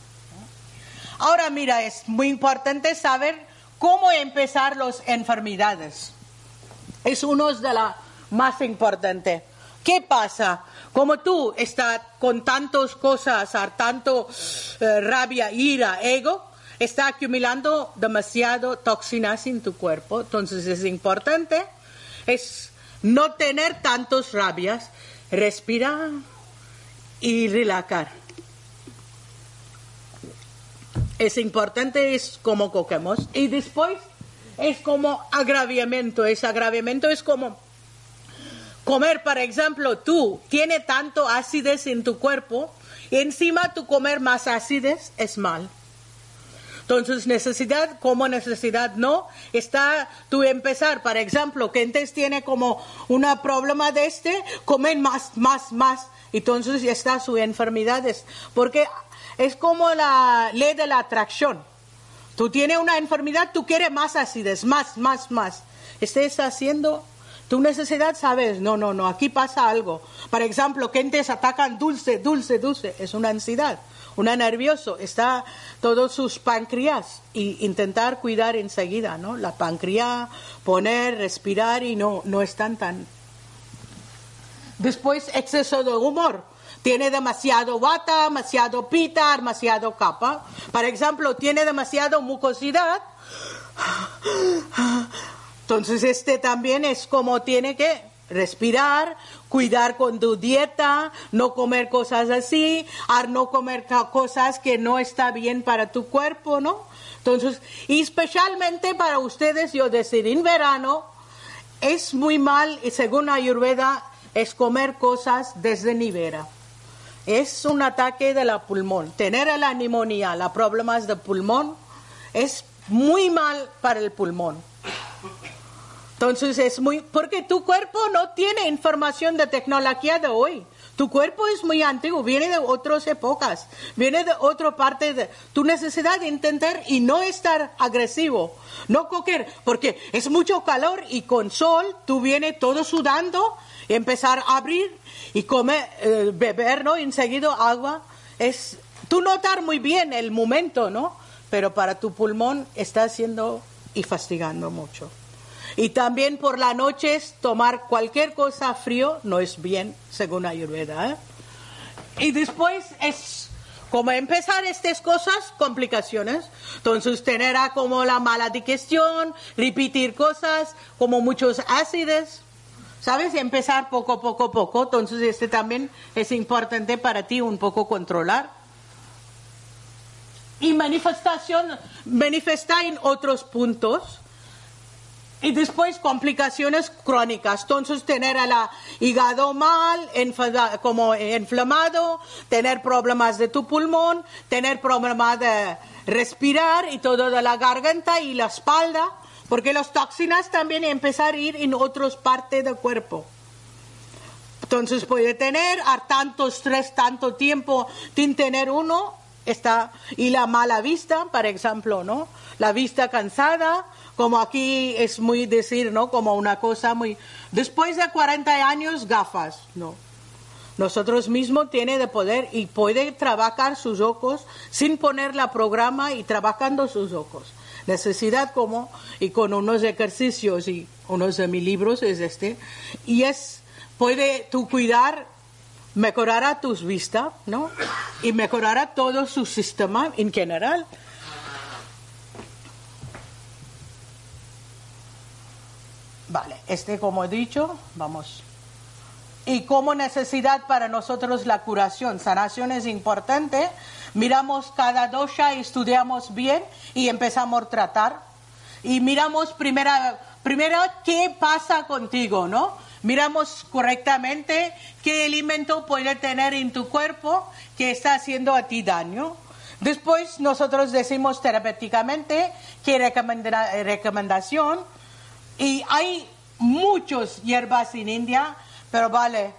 Ahora, mira, es muy importante saber cómo empezar las enfermedades. Es uno de las más importantes. ¿Qué pasa? Como tú estás con tantas cosas, tanto eh, rabia, ira, ego, está acumulando demasiado toxinas en tu cuerpo. Entonces es importante es no tener tantos rabias, respirar y relajar. Es importante, es como coquemos. Y después es como agraviamiento. Ese agraviamiento es como comer, por ejemplo, tú tienes tanto acidez en tu cuerpo y encima tu comer más acidez es mal. Entonces, necesidad como necesidad no, está tú empezar, por ejemplo, que entonces tiene como un problema de este, comer más, más, más. Entonces ya está su enfermedades, porque es como la ley de la atracción. Tú tienes una enfermedad, tú quieres más acidez, más, más, más. Estás haciendo tu necesidad, sabes, no, no, no, aquí pasa algo. Por ejemplo, te atacan dulce, dulce, dulce, es una ansiedad, una nervioso, está todos sus páncreas y intentar cuidar enseguida, ¿no? La páncreas, poner, respirar y no, no están tan. Después, exceso de humor. Tiene demasiado bata, demasiado pita, demasiado capa. Por ejemplo, tiene demasiado mucosidad entonces este también es como tiene que respirar, cuidar con tu dieta, no comer cosas así, no comer cosas que no está bien para tu cuerpo, ¿no? Entonces, especialmente para ustedes, yo decir, en verano es muy mal, y según Ayurveda, es comer cosas desde nivera. Es un ataque de la pulmón. Tener la neumonía, los problemas de pulmón, es muy mal para el pulmón. Entonces es muy, porque tu cuerpo no tiene información de tecnología de hoy. Tu cuerpo es muy antiguo, viene de otras épocas, viene de otra parte de tu necesidad de intentar y no estar agresivo, no coger, porque es mucho calor y con sol tú vienes todo sudando y empezar a abrir y comer, eh, beber, ¿no? Enseguida agua. Es, tú notar muy bien el momento, ¿no? Pero para tu pulmón está haciendo y fastigando mucho. Y también por la noche tomar cualquier cosa frío no es bien, según Ayurveda. ¿eh? Y después es como empezar estas cosas, complicaciones. Entonces tener como la mala digestión, repetir cosas, como muchos ácidos. ¿Sabes? Empezar poco, poco, poco. Entonces este también es importante para ti un poco controlar. Y manifestación, manifestar en otros puntos y después complicaciones crónicas. Entonces tener el hígado mal, como inflamado, tener problemas de tu pulmón, tener problemas de respirar y todo de la garganta y la espalda, porque las toxinas también empezar a ir en otras partes del cuerpo. Entonces puede tener a tanto estrés, tanto tiempo sin tener uno, está, y la mala vista, por ejemplo, ¿no? La vista cansada, como aquí es muy decir, ¿no? Como una cosa muy... Después de 40 años, gafas, ¿no? Nosotros mismos tiene de poder y puede trabajar sus ojos sin poner la programa y trabajando sus ojos. Necesidad como, y con unos ejercicios y unos de mis libros es este, y es, puede tú cuidar, mejorar a tus vistas, ¿no? Y mejorar a todo su sistema en general. Vale, este como he dicho, vamos. Y como necesidad para nosotros la curación, sanación es importante. Miramos cada dosha, estudiamos bien y empezamos a tratar. Y miramos primero, primero qué pasa contigo, ¿no? Miramos correctamente qué alimento puede tener en tu cuerpo que está haciendo a ti daño. Después nosotros decimos terapéuticamente qué recomendación y hay muchas hierbas en India, pero vale,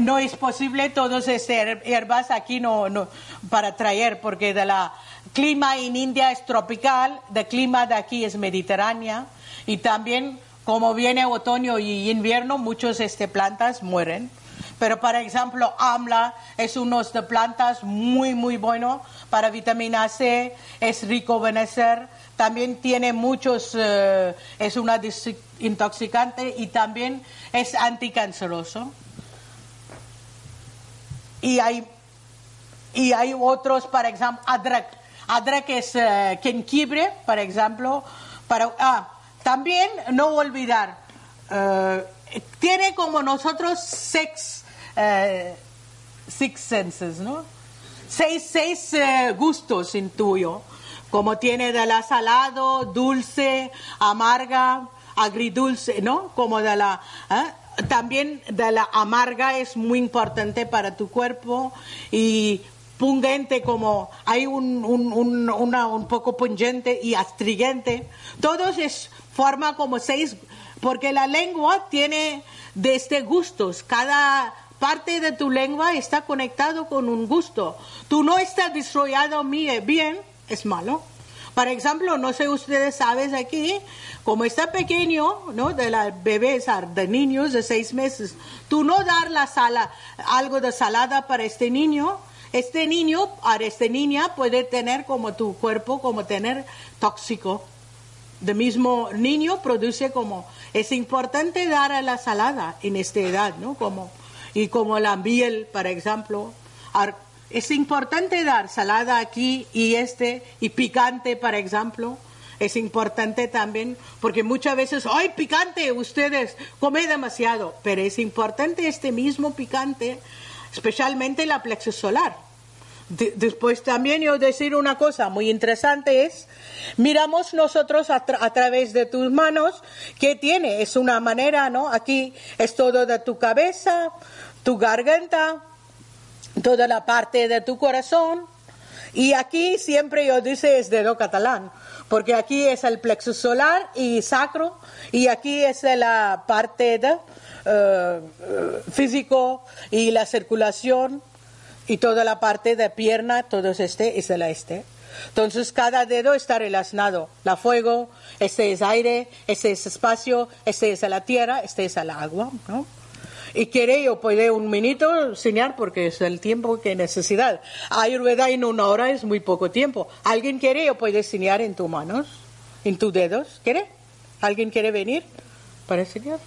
no es posible todas estas hierbas aquí no, no para traer porque de la clima en India es tropical, el clima de aquí es mediterránea y también como viene otoño y invierno muchas estas plantas mueren. Pero, por ejemplo, AMLA es uno de plantas muy, muy bueno para vitamina C, es rico benecer, también tiene muchos, eh, es una intoxicante y también es anticanceroso. Y hay, y hay otros, por ejemplo, adrak. Adrak es uh, jengibre, por ejemplo. Para, ah, también no olvidar, uh, tiene como nosotros seis, uh, six senses, ¿no? Seis, seis gustos en tuyo, como tiene de la salado, dulce, amarga, agridulce, ¿no? Como de la también de la amarga es muy importante para tu cuerpo y pungente como hay un, un, una, un poco pungente y astringente. Todos es forma como seis, porque la lengua tiene de este gustos. Cada parte de tu lengua está conectado con un gusto. Tú no estás desarrollado bien, es malo. Por ejemplo, no sé ustedes saben aquí, como está pequeño, ¿no? De la bebés, de niños de seis meses, tú no dar la sala, algo de salada para este niño, este niño, para esta niña puede tener como tu cuerpo, como tener tóxico. De mismo niño produce como, es importante dar a la salada en esta edad, ¿no? Como, y como la miel, por ejemplo, es importante dar salada aquí y este, y picante, por ejemplo. Es importante también, porque muchas veces, ¡ay, picante! Ustedes comen demasiado. Pero es importante este mismo picante, especialmente la plexus solar. Después también yo decir una cosa muy interesante es, miramos nosotros a, través de tus manos, ¿qué tiene? Es una manera, ¿no? Aquí es todo de tu cabeza, tu garganta, toda la parte de tu corazón. Y aquí siempre yo dice es dedo catalán, porque aquí es el plexo solar y sacro, y aquí es la parte de eh, físico y la circulación y toda la parte de pierna, todo este es el este. Entonces cada dedo está relacionado. La fuego, este es aire, este es espacio, este es la tierra, este es el agua, ¿no? Y quiere yo puede un minuto enseñar porque es el tiempo que necesidad. Ayurveda en una hora es muy poco tiempo. ¿Alguien quiere yo puede enseñar en tus manos, en tus dedos? ¿Quiere? ¿Alguien quiere venir para enseñar?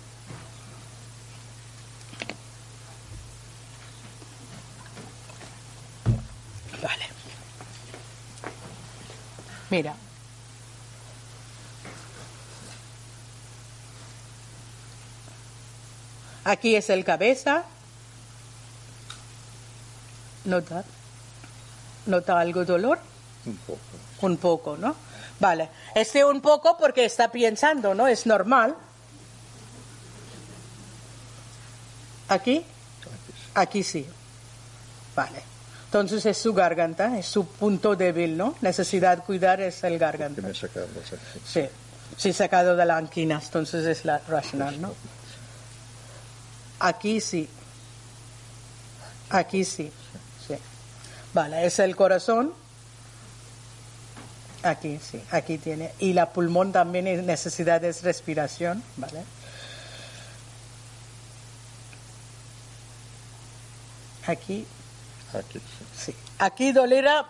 Mira. Aquí es el cabeza. ¿Nota? ¿Nota algo dolor? Un poco. Un poco, ¿no? Vale. Este un poco porque está pensando, ¿no? Es normal. ¿Aquí? Aquí sí. Vale. Entonces es su garganta, es su punto débil, ¿no? Necesidad de cuidar es el garganta. Que me sacado, sí. Sí, sacado de la anquina, entonces es la racional, ¿no? Aquí sí. Aquí sí. sí. Vale, es el corazón. Aquí sí, aquí tiene. Y la pulmón también es necesidad de respiración, ¿vale? Aquí. Aquí sí. Aquí dolera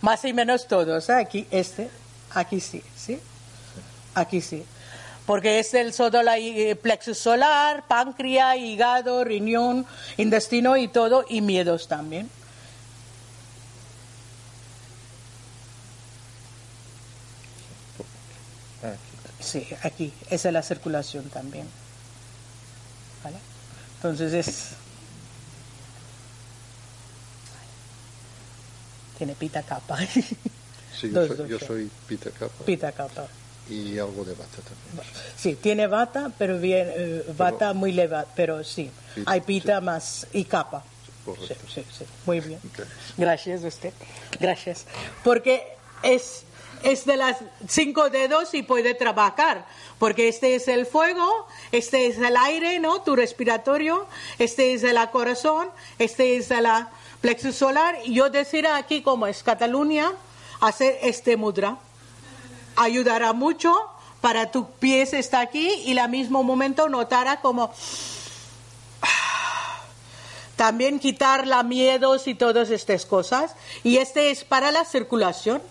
más y menos todos. ¿eh? Aquí este, aquí sí, ¿sí? Aquí sí porque es el eh, plexus solar, páncreas, hígado, riñón, intestino y todo, y miedos también. Sí, aquí, esa es la circulación también. ¿Vale? Entonces es... Tiene pita capa. Sí, yo, soy, yo soy pita capa. Pita capa. y algo de bata también. Sí, tiene bata, pero bien, eh, bata muy leve, pero sí, Pita, hay pita más y capa. Sí, sí, sí, muy bien. Gracias. A usted. Gracias. Porque es, es de las cinco dedos y puede trabajar. Porque este es el fuego, este es el aire, ¿no? Tu respiratorio, este es el corazón, este es el plexus solar. Y yo decir aquí, como es Cataluña, hacer este mudra. Ayudará mucho para tu pies está aquí y al mismo momento notará como también quitar la miedos y todas estas cosas. Y este es para la circulación.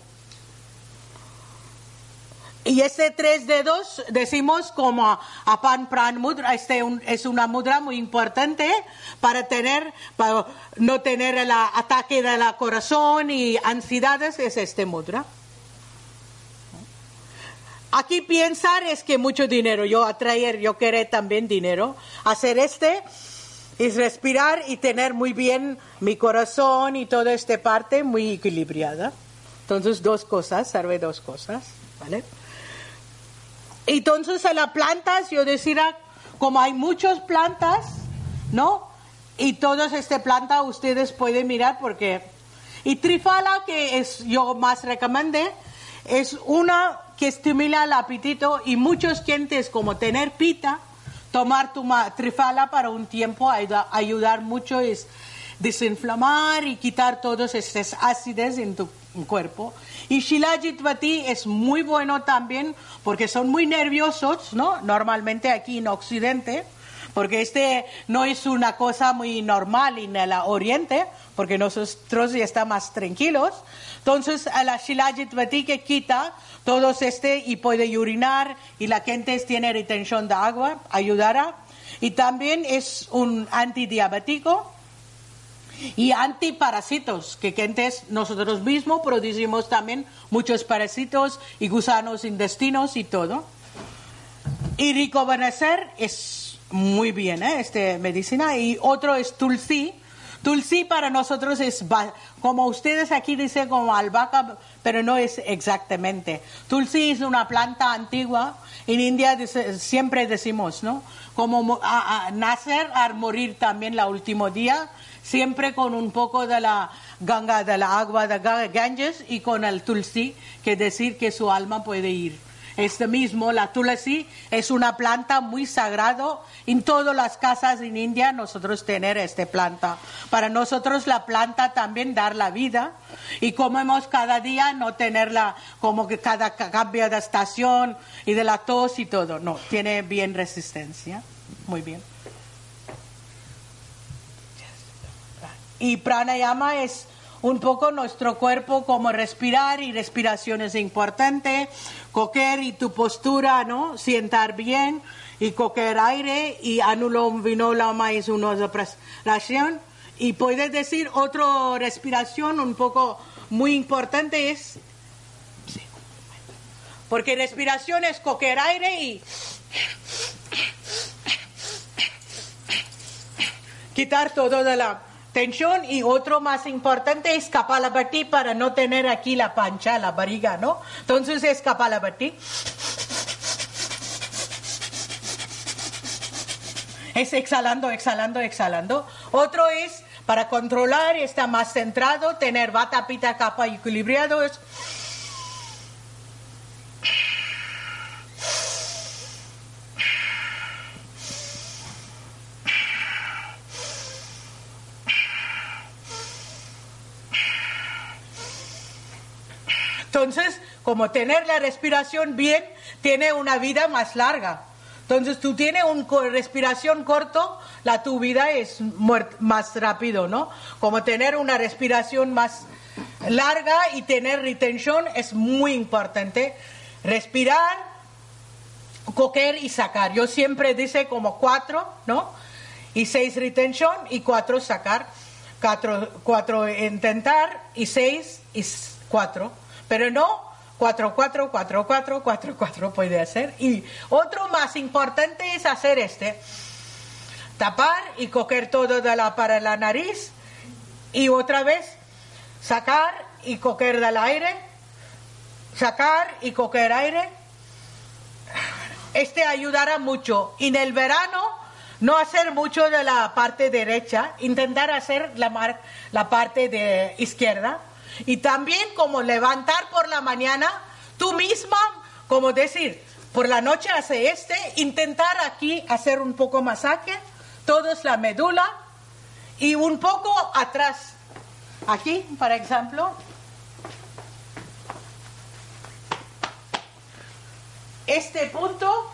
Y este tres dedos decimos como Apan Pran Mudra, este un- es una mudra muy importante para tener, para no tener el ataque del corazón y ansiedades, es este mudra. Aquí pensar es que mucho dinero, yo atraer, yo querer también dinero, hacer este es respirar y tener muy bien mi corazón y toda esta parte muy equilibrada. Entonces, dos cosas, sirve dos cosas, ¿vale? Entonces, en las plantas, yo decía, como hay muchas plantas, ¿no? Y todas estas plantas ustedes pueden mirar porque... Y trifala, que es yo más recomendé, es una que estimula el apetito y muchos clientes como tener pita, tomar tu trifala para un tiempo ayuda, ayudar mucho es desinflamar y quitar todos estos ácidos en tu cuerpo. Y Shilajit es muy bueno también porque son muy nerviosos, ¿no? Normalmente aquí en Occidente, porque este no es una cosa muy normal en el Oriente, porque nosotros ya estamos más tranquilos. Entonces, a la Shilajit que quita todos este y puede urinar y la gente tiene retención de agua, ayudará. Y también es un antidiabético y antiparásitos, que gentes nosotros mismos producimos también muchos parásitos y gusanos intestinos y todo. Y rico benecer es muy bien, ¿eh? Este medicina. Y otro es tulsi. Tulsi para nosotros es, como ustedes aquí dicen, como albahaca, pero no es exactamente. Tulsi es una planta antigua. En India dice- siempre decimos, ¿no? Como mo- a- a nacer, al morir también la último día, siempre con un poco de la ganga, de la agua de Ga- Ganges y con el tulsi, que decir que su alma puede ir. Este mismo, la tulsi, es una planta muy sagrado. En todas las casas en India nosotros tener esta planta. Para nosotros la planta también dar la vida. Y comemos cada día, no tenerla como que cada ca- cambio de estación y de la tos y todo. No, tiene bien resistencia. Muy bien. Y pranayama es un poco nuestro cuerpo como respirar y respiración es importante, coger y tu postura, ¿no? Sentar bien y coger aire y anulom vinolama es una respiración y puedes decir otra respiración un poco muy importante es porque respiración es coger aire y quitar todo de la tensión y otro más importante es kapalabhati para no tener aquí la pancha, la barriga, ¿no? Entonces es kapalabhati. Es exhalando, exhalando, exhalando. Otro es para controlar, está más centrado, tener vata, pita, capa equilibrado. Es Entonces, como tener la respiración bien, tiene una vida más larga. Entonces, tú tienes una respiración corto, la tu vida es más rápido, ¿no? Como tener una respiración más larga y tener retención es muy importante. Respirar, coger y sacar. Yo siempre dice como cuatro, ¿no? Y seis retención y cuatro sacar. Cuatro, cuatro intentar y seis y cuatro. Pero no cuatro, cuatro, cuatro, cuatro, cuatro, cuatro puede hacer. Y otro más importante es hacer este. Tapar y coger todo de la, para la nariz. Y otra vez sacar y coger del aire. Sacar y coger aire Este ayudará mucho. Y en el verano, no hacer mucho de la parte derecha, intentar hacer la, mar- la parte de izquierda. Y también como levantar por la mañana, tú misma, como decir, por la noche hace este, intentar aquí hacer un poco masaje, todo es la médula y un poco atrás. Aquí, por ejemplo. Este punto,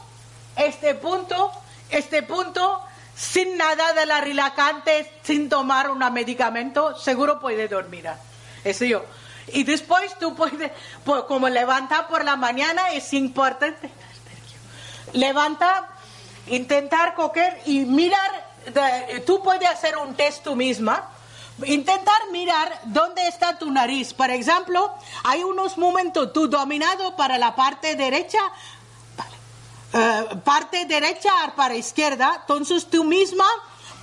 este punto, este punto, sin nada de la relajante, sin tomar un medicamento, seguro puede dormir. Eso yo. Y después tú puedes, pues, como levanta por la mañana, es importante. Levanta, intentar coger y mirar, de- tú puedes hacer un test tú misma. Intentar mirar dónde está tu nariz. Por ejemplo, hay unos momentos tú dominado para la parte derecha, eh, parte derecha para izquierda, entonces tú misma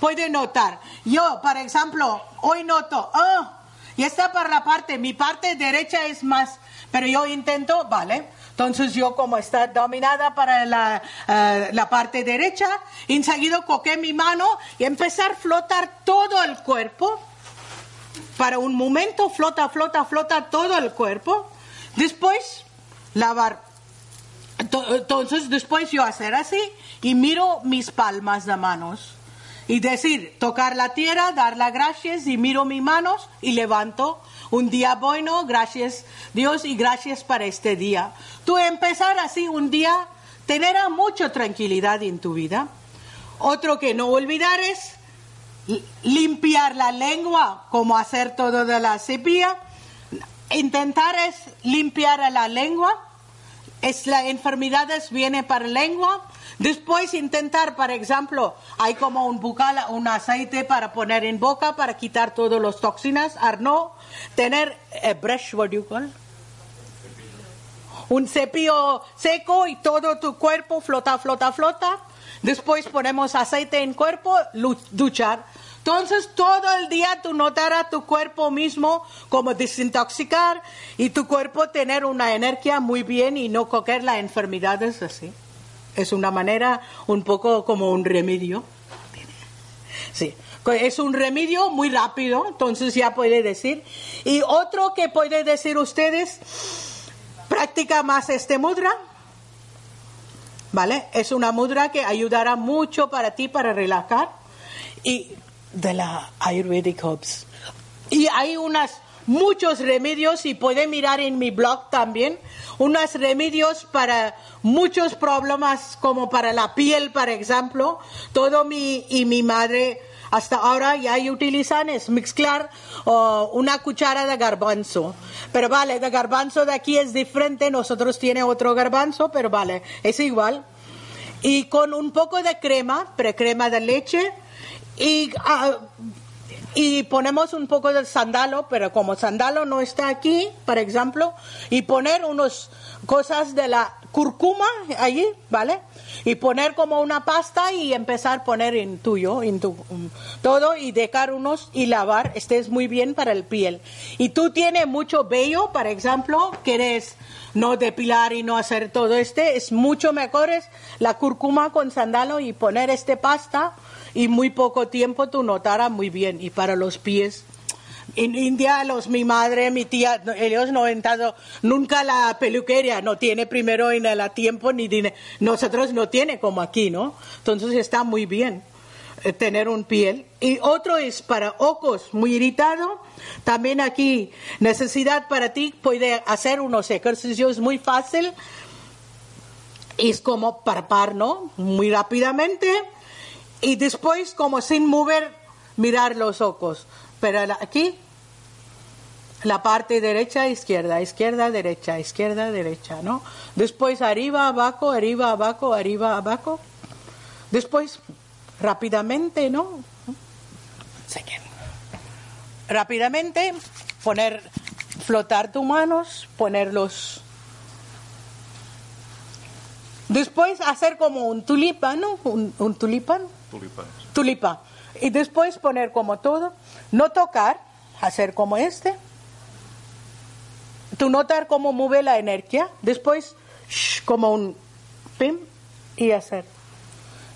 puedes notar. Yo, por ejemplo, hoy noto, ah, y está para la parte, mi parte derecha es más, pero yo intento, vale. Entonces yo como está dominada para la, eh, la parte derecha, enseguida coger mi mano y empezar a flotar todo el cuerpo. Para un momento flota, flota, flota todo el cuerpo. Después lavar To- Entonces después yo hacer así y miro mis palmas de manos y decir, tocar la tierra, dar las gracias y miro mis manos y levanto. Un día bueno, gracias Dios y gracias para este día. Tú empezar así un día, tener mucha tranquilidad en tu vida. Otro que no olvidar es li- limpiar la lengua, como hacer todo de la cepilla. Intentar es limpiar la lengua es la enfermedades viene para lengua. Después intentar, por ejemplo, hay como un bucal, un aceite para poner en boca para quitar todas las toxinas. Arno, tener a brush, what you call? Un cepillo seco y todo tu cuerpo flota, flota, flota. Después ponemos aceite en cuerpo, duchar. Entonces todo el día tú notarás tu cuerpo mismo como desintoxicar y tu cuerpo tener una energía muy bien y no coger las enfermedades así. Es una manera un poco como un remedio. Sí, es un remedio muy rápido, entonces ya puede decir. Y otro que puede decir ustedes, practica más este mudra. ¿Vale? Es una mudra que ayudará mucho para ti para relajar. Y de la Ayurvedic Herbs. Y hay unas, muchos remedios, y puede mirar en mi blog también, unos remedios para muchos problemas, como para la piel, por ejemplo. Todo mi, y mi madre hasta ahora ya utilizan es mezclar oh, una cuchara de garbanzo. Pero vale, de garbanzo de aquí es diferente, nosotros tiene otro garbanzo, pero vale, es igual. Y con un poco de crema, pero crema de leche, y, ah, y ponemos un poco de sandalo, pero como sandalo no está aquí, por ejemplo, y poner unas cosas de la cúrcuma allí, ¿vale? Y poner como una pasta y empezar a poner en tuyo, en tu, todo y dejar unos y lavar, este es muy bien para el piel. Y tú tienes mucho vello, por ejemplo, quieres no depilar y no hacer todo este, es mucho mejor es la cúrcuma con sandalo y poner este pasta y muy poco tiempo tú notarás muy bien. Y para los pies, en India, los, mi madre, mi tía, ellos no han entrado nunca la peluquería, no tiene primero en el tiempo ni dine- nosotros no tiene como aquí, ¿no? Entonces está muy bien eh, tener un piel. Y otro es para ojos muy irritado. También aquí necesidad para ti puede hacer unos ejercicios muy fácil. Es como parpar, ¿no? Muy rápidamente. Y después como sin mover, mirar los ojos. Pero aquí, la parte derecha, izquierda, izquierda, derecha, izquierda, derecha, ¿no? Después arriba, abajo, arriba, abajo, arriba, abajo. Después, rápidamente, ¿no? Rápidamente, poner, flotar tus manos, ponerlos. Después hacer como un tulipán, ¿no? Un, un tulipán. Tulipanes. Tulipa. Y después poner como todo, no tocar, hacer como este. Tú notar cómo mueve la energía. Después, shh, como un pim, y hacer.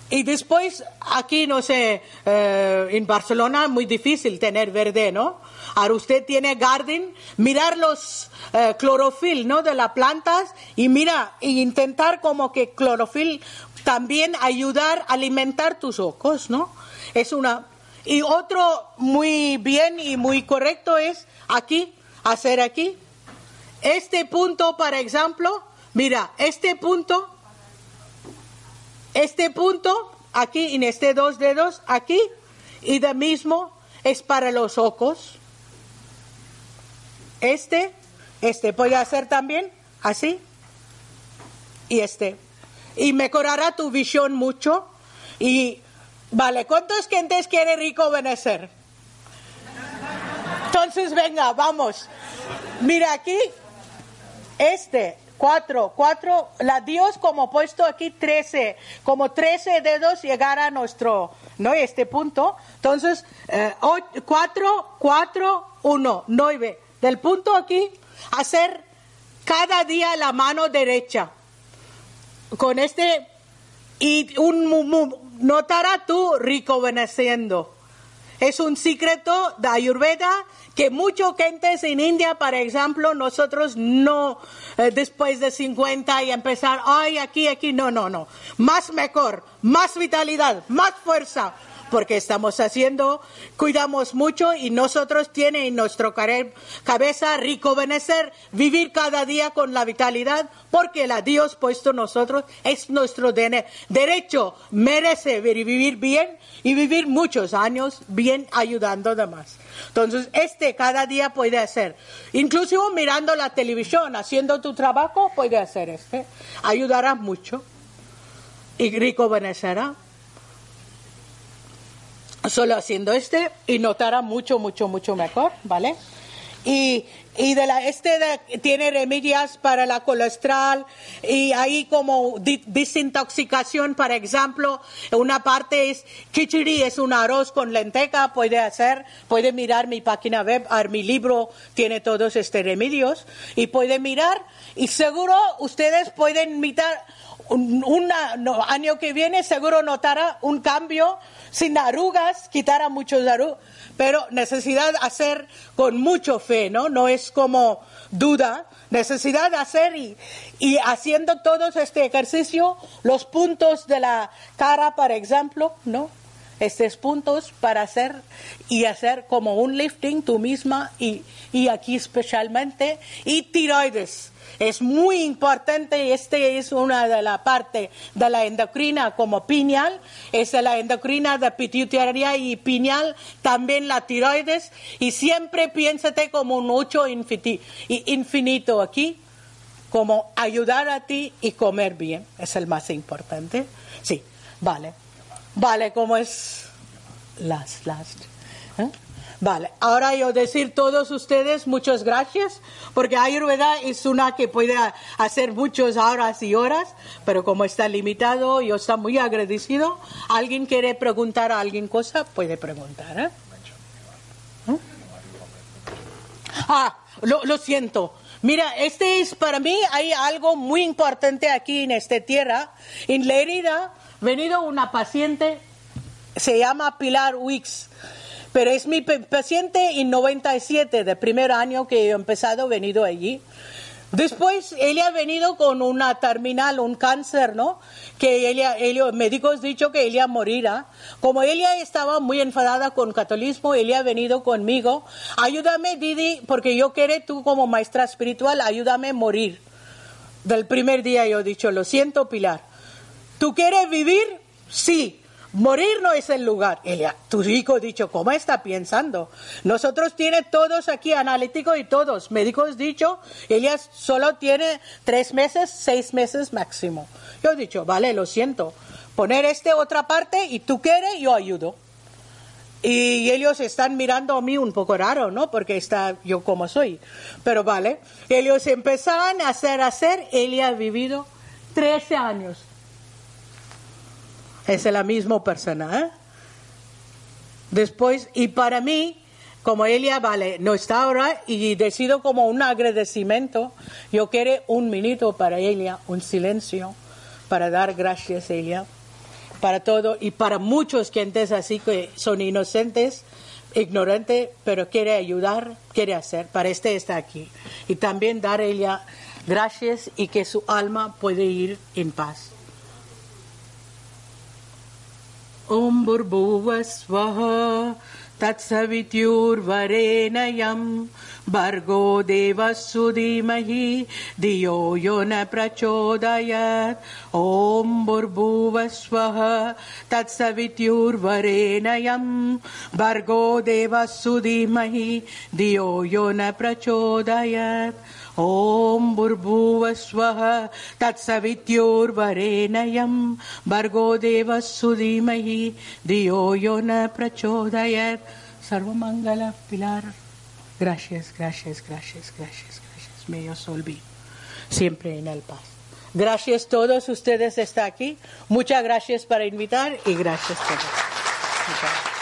Y después, aquí, no sé, eh, en Barcelona muy difícil tener verde, ¿no? Ahora usted tiene garden, mirar los eh, clorofil, ¿no? De las plantas y mira, e intentar como que clorofil también ayudar a alimentar tus ojos, ¿no? Es una... Y otro muy bien y muy correcto es aquí, hacer aquí. Este punto, por ejemplo, mira, este punto este punto, aquí en este dos dedos, aquí, y de mismo es para los ojos. Este, este puede hacer también así, y este. Y mejorará tu visión mucho. Y, vale, ¿cuántos gentes quiere rico venecer? Entonces, venga, vamos. Mira aquí, este, Cuatro, cuatro, la Dios como puesto aquí trece, como trece dedos llegar a nuestro, ¿no? Este punto. Entonces, eh, cuatro, cuatro, uno, nueve. Del punto aquí, hacer cada día la mano derecha. Con este, y un, notará tú rico veneciendo. Es un secreto de Ayurveda que muchos gentes en India, por ejemplo, nosotros no, eh, después de 50 y empezar, ay, aquí, aquí, no, no, no. Más mejor, más vitalidad, más fuerza, porque estamos haciendo, cuidamos mucho y nosotros tiene en nuestra cabeza rico benecer, vivir cada día con la vitalidad, porque la Dios puesto nosotros es nuestro derecho, merece vivir bien y vivir muchos años bien ayudando a demás. Entonces, este cada día puede hacer, incluso mirando la televisión, haciendo tu trabajo, puede hacer este, ayudará mucho y rico benecerá solo haciendo este y notará mucho, mucho, mucho mejor, ¿vale? Y, y de la, este tiene remedios para la colesterol y ahí como desintoxicación, por ejemplo, una parte es kichiri, es un arroz con lenteja, puede hacer, puede mirar mi página web, mi libro tiene todos estos remedios y puede mirar y seguro ustedes pueden mirar un año que viene seguro notará un cambio sin arrugas, quitará muchos arrugas, pero necesidad hacer con mucho fe, ¿no? No es como duda, necesidad de hacer y, y haciendo todo este ejercicio, los puntos de la cara, por ejemplo, ¿no? Estos puntos para hacer y hacer como un lifting tú misma y, y aquí especialmente, y tiroides es muy importante, este es una de la parte de la endocrina como pineal, es la endocrina de pituitaria y pineal, también la tiroides, y siempre piénsate como un ocho infinito aquí, como ayudar a ti y comer bien, es el más importante. Sí, vale. Vale, como es last, last. ¿eh? Vale, ahora yo decir todos ustedes muchas gracias, porque Ayurveda es una que puede hacer muchas horas y horas, pero como está limitado, yo estoy muy agradecido. ¿Alguien quiere preguntar a alguien cosa? Puede preguntar. ¿eh? ¿Eh? Ah, lo, lo siento. Mira, este es para mí, hay algo muy importante aquí en esta tierra. En la herida, venido una paciente, se llama Pilar Wicks pero es mi paciente en 97, de primer año que he empezado, venido allí. Después, ella ha venido con una terminal, un cáncer, ¿no? Que ella, ella, médicos dicho que ella morirá. Como ella estaba muy enfadada con catolicismo, ella ha venido conmigo. Ayúdame, Didi, porque yo quiero, tú como maestra espiritual, ayúdame a morir. Del primer día yo he dicho, lo siento, Pilar. ¿Tú quieres vivir? Sí. Morir no es el lugar. Ella, tu hijo dicho, ¿cómo está pensando? Nosotros tiene todos aquí analíticos y todos médicos dicho, ella solo tiene tres meses, seis meses máximo. Yo he dicho, vale, lo siento. Poner este otra parte y tú quieres, yo ayudo. Y ellos están mirando a mí un poco raro, ¿no? Porque está yo como soy. Pero vale. Ellos empezaron a hacer, hacer. Ella ha vivido 13 años es la misma persona. ¿eh? Después, y para mí, como ella, vale, no está ahora y decido como un agradecimiento, yo quiero un minuto para ella, un silencio, para dar gracias a ella, para todo y para muchos gentes así que son inocentes, ignorantes, pero quiere ayudar, quiere hacer. Para este está aquí. Y también dar a ella gracias y que su alma puede ir en paz. ॐ भूर्भुवस्वः तत्सवित्युर्वरेण्यम् भर्गो देवस्सु धीमहि धियो यो न प्रचोदयत्। ॐ भुर्भुवस्वः तत्सवित्युर्वरेण्यम् भर्गो देवस्सु धीमहि धियो यो न प्रचोदयत्। ॐ भुर्भुवस्वः तत्सवित्योर्वरेण्यं भर्गो देवस्सु धीमहि धियो यो न प्रचोदयत् सर्वमङ्गल pilar gracias gracias gracias gracias gracias may your soul be siempre en el paz gracias todos ustedes están aquí muchas gracias para invitar y gracias todos Muchas gracias.